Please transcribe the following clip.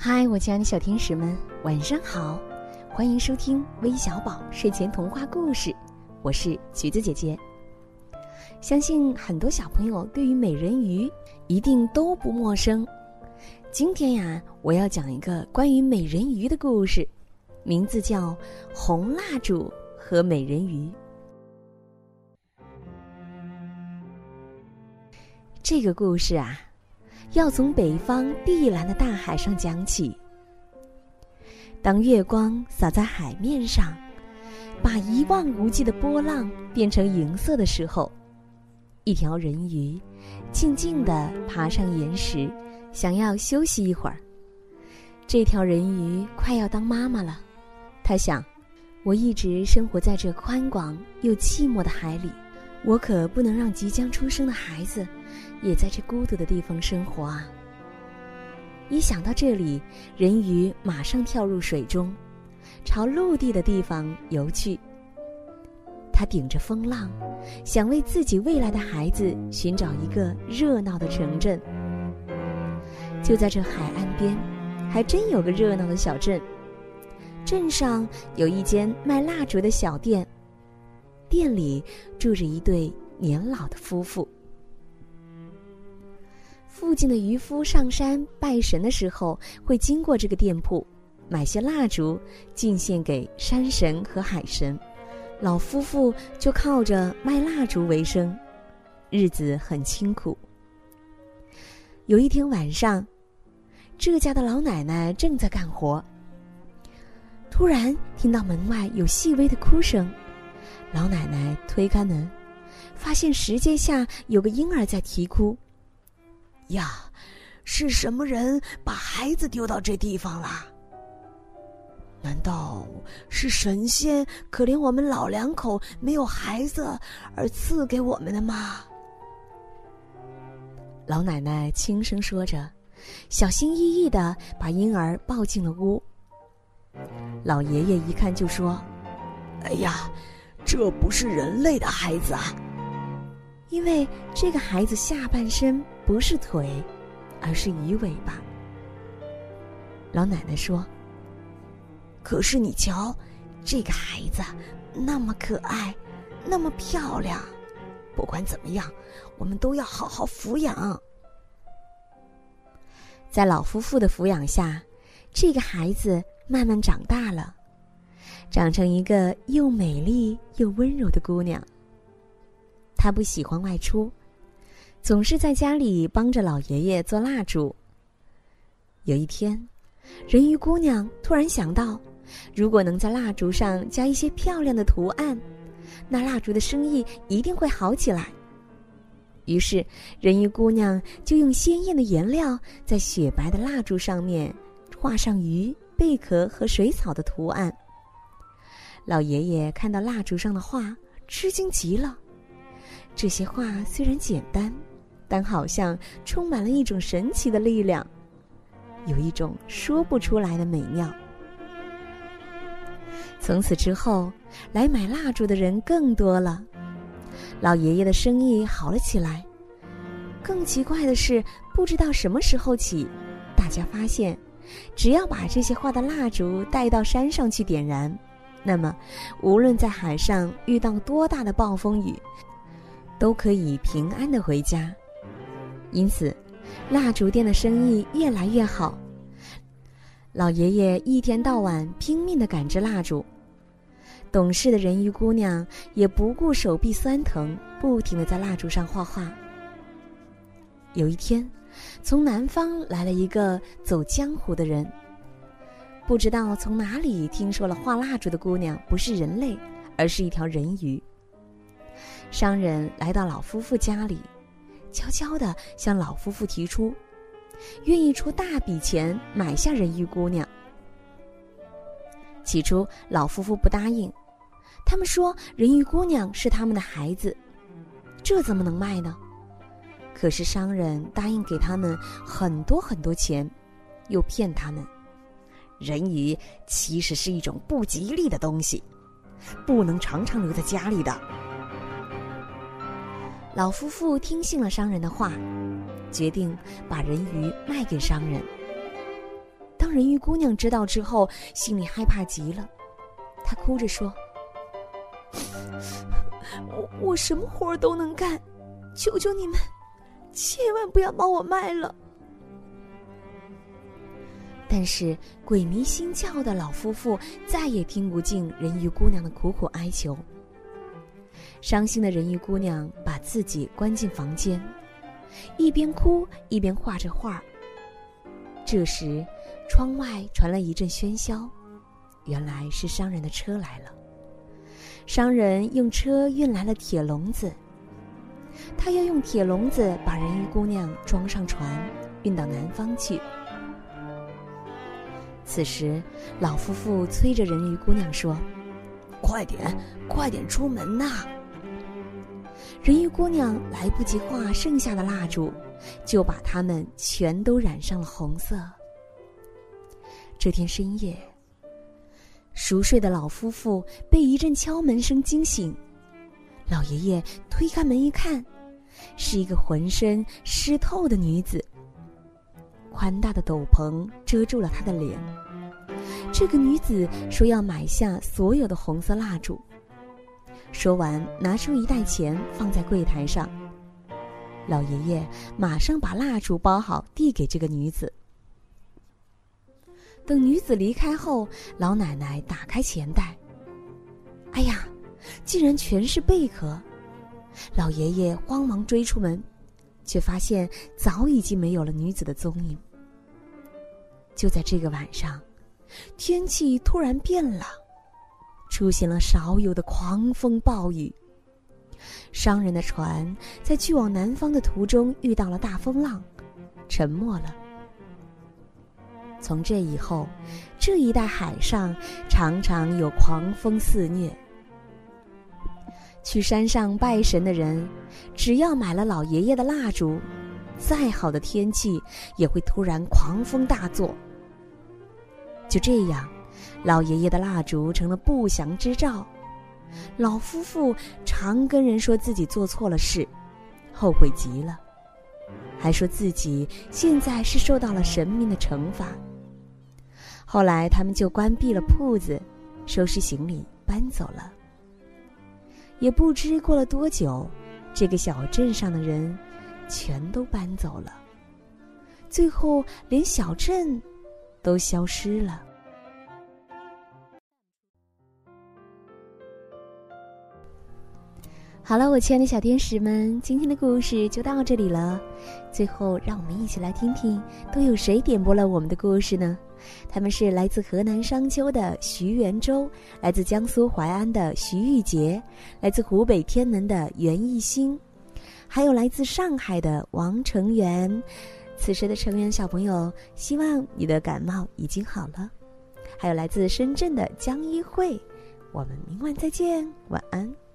嗨，我亲爱的小天使们，晚上好！欢迎收听微小宝睡前童话故事，我是橘子姐姐。相信很多小朋友对于美人鱼一定都不陌生。今天呀，我要讲一个关于美人鱼的故事，名字叫《红蜡烛和美人鱼》。这个故事啊。要从北方碧蓝的大海上讲起。当月光洒在海面上，把一望无际的波浪变成银色的时候，一条人鱼静静地爬上岩石，想要休息一会儿。这条人鱼快要当妈妈了，他想：我一直生活在这宽广又寂寞的海里，我可不能让即将出生的孩子。也在这孤独的地方生活啊！一想到这里，人鱼马上跳入水中，朝陆地的地方游去。他顶着风浪，想为自己未来的孩子寻找一个热闹的城镇。就在这海岸边，还真有个热闹的小镇。镇上有一间卖蜡烛的小店，店里住着一对年老的夫妇。附近的渔夫上山拜神的时候，会经过这个店铺，买些蜡烛敬献给山神和海神。老夫妇就靠着卖蜡烛为生，日子很清苦。有一天晚上，这家的老奶奶正在干活，突然听到门外有细微的哭声。老奶奶推开门，发现石阶下有个婴儿在啼哭。呀，是什么人把孩子丢到这地方了？难道是神仙可怜我们老两口没有孩子而赐给我们的吗？老奶奶轻声说着，小心翼翼的把婴儿抱进了屋。老爷爷一看就说：“哎呀，这不是人类的孩子啊！”因为这个孩子下半身不是腿，而是鱼尾巴。老奶奶说：“可是你瞧，这个孩子那么可爱，那么漂亮，不管怎么样，我们都要好好抚养。”在老夫妇的抚养下，这个孩子慢慢长大了，长成一个又美丽又温柔的姑娘。他不喜欢外出，总是在家里帮着老爷爷做蜡烛。有一天，人鱼姑娘突然想到，如果能在蜡烛上加一些漂亮的图案，那蜡烛的生意一定会好起来。于是，人鱼姑娘就用鲜艳的颜料在雪白的蜡烛上面画上鱼、贝壳和水草的图案。老爷爷看到蜡烛上的画，吃惊极了。这些话虽然简单，但好像充满了一种神奇的力量，有一种说不出来的美妙。从此之后，来买蜡烛的人更多了，老爷爷的生意好了起来。更奇怪的是，不知道什么时候起，大家发现，只要把这些画的蜡烛带到山上去点燃，那么无论在海上遇到多大的暴风雨。都可以平安的回家，因此，蜡烛店的生意越来越好。老爷爷一天到晚拼命的赶制蜡烛，懂事的人鱼姑娘也不顾手臂酸疼，不停的在蜡烛上画画。有一天，从南方来了一个走江湖的人，不知道从哪里听说了画蜡烛的姑娘不是人类，而是一条人鱼。商人来到老夫妇家里，悄悄地向老夫妇提出，愿意出大笔钱买下人鱼姑娘。起初，老夫妇不答应，他们说人鱼姑娘是他们的孩子，这怎么能卖呢？可是商人答应给他们很多很多钱，又骗他们，人鱼其实是一种不吉利的东西，不能常常留在家里的。老夫妇听信了商人的话，决定把人鱼卖给商人。当人鱼姑娘知道之后，心里害怕极了，她哭着说：“我我什么活儿都能干，求求你们，千万不要把我卖了。”但是鬼迷心窍的老夫妇再也听不进人鱼姑娘的苦苦哀求。伤心的人鱼姑娘把自己关进房间，一边哭一边画着画。这时，窗外传来一阵喧嚣，原来是商人的车来了。商人用车运来了铁笼子，他要用铁笼子把人鱼姑娘装上船，运到南方去。此时，老夫妇催着人鱼姑娘说：“快点，快点出门呐！”人鱼姑娘来不及画剩下的蜡烛，就把它们全都染上了红色。这天深夜，熟睡的老夫妇被一阵敲门声惊醒。老爷爷推开门一看，是一个浑身湿透的女子。宽大的斗篷遮住了她的脸。这个女子说要买下所有的红色蜡烛。说完，拿出一袋钱放在柜台上。老爷爷马上把蜡烛包好，递给这个女子。等女子离开后，老奶奶打开钱袋。哎呀，竟然全是贝壳！老爷爷慌忙追出门，却发现早已经没有了女子的踪影。就在这个晚上，天气突然变了，出现了少有的狂风暴雨。商人的船在去往南方的途中遇到了大风浪，沉没了。从这以后，这一带海上常常有狂风肆虐。去山上拜神的人，只要买了老爷爷的蜡烛，再好的天气也会突然狂风大作。就这样，老爷爷的蜡烛成了不祥之兆。老夫妇常跟人说自己做错了事，后悔极了，还说自己现在是受到了神明的惩罚。后来他们就关闭了铺子，收拾行李搬走了。也不知过了多久，这个小镇上的人全都搬走了，最后连小镇。都消失了。好了，我亲爱的小天使们，今天的故事就到这里了。最后，让我们一起来听听，都有谁点播了我们的故事呢？他们是来自河南商丘的徐元周，来自江苏淮安的徐玉杰，来自湖北天门的袁艺兴，还有来自上海的王成元。此时的成员小朋友，希望你的感冒已经好了。还有来自深圳的江一慧，我们明晚再见，晚安。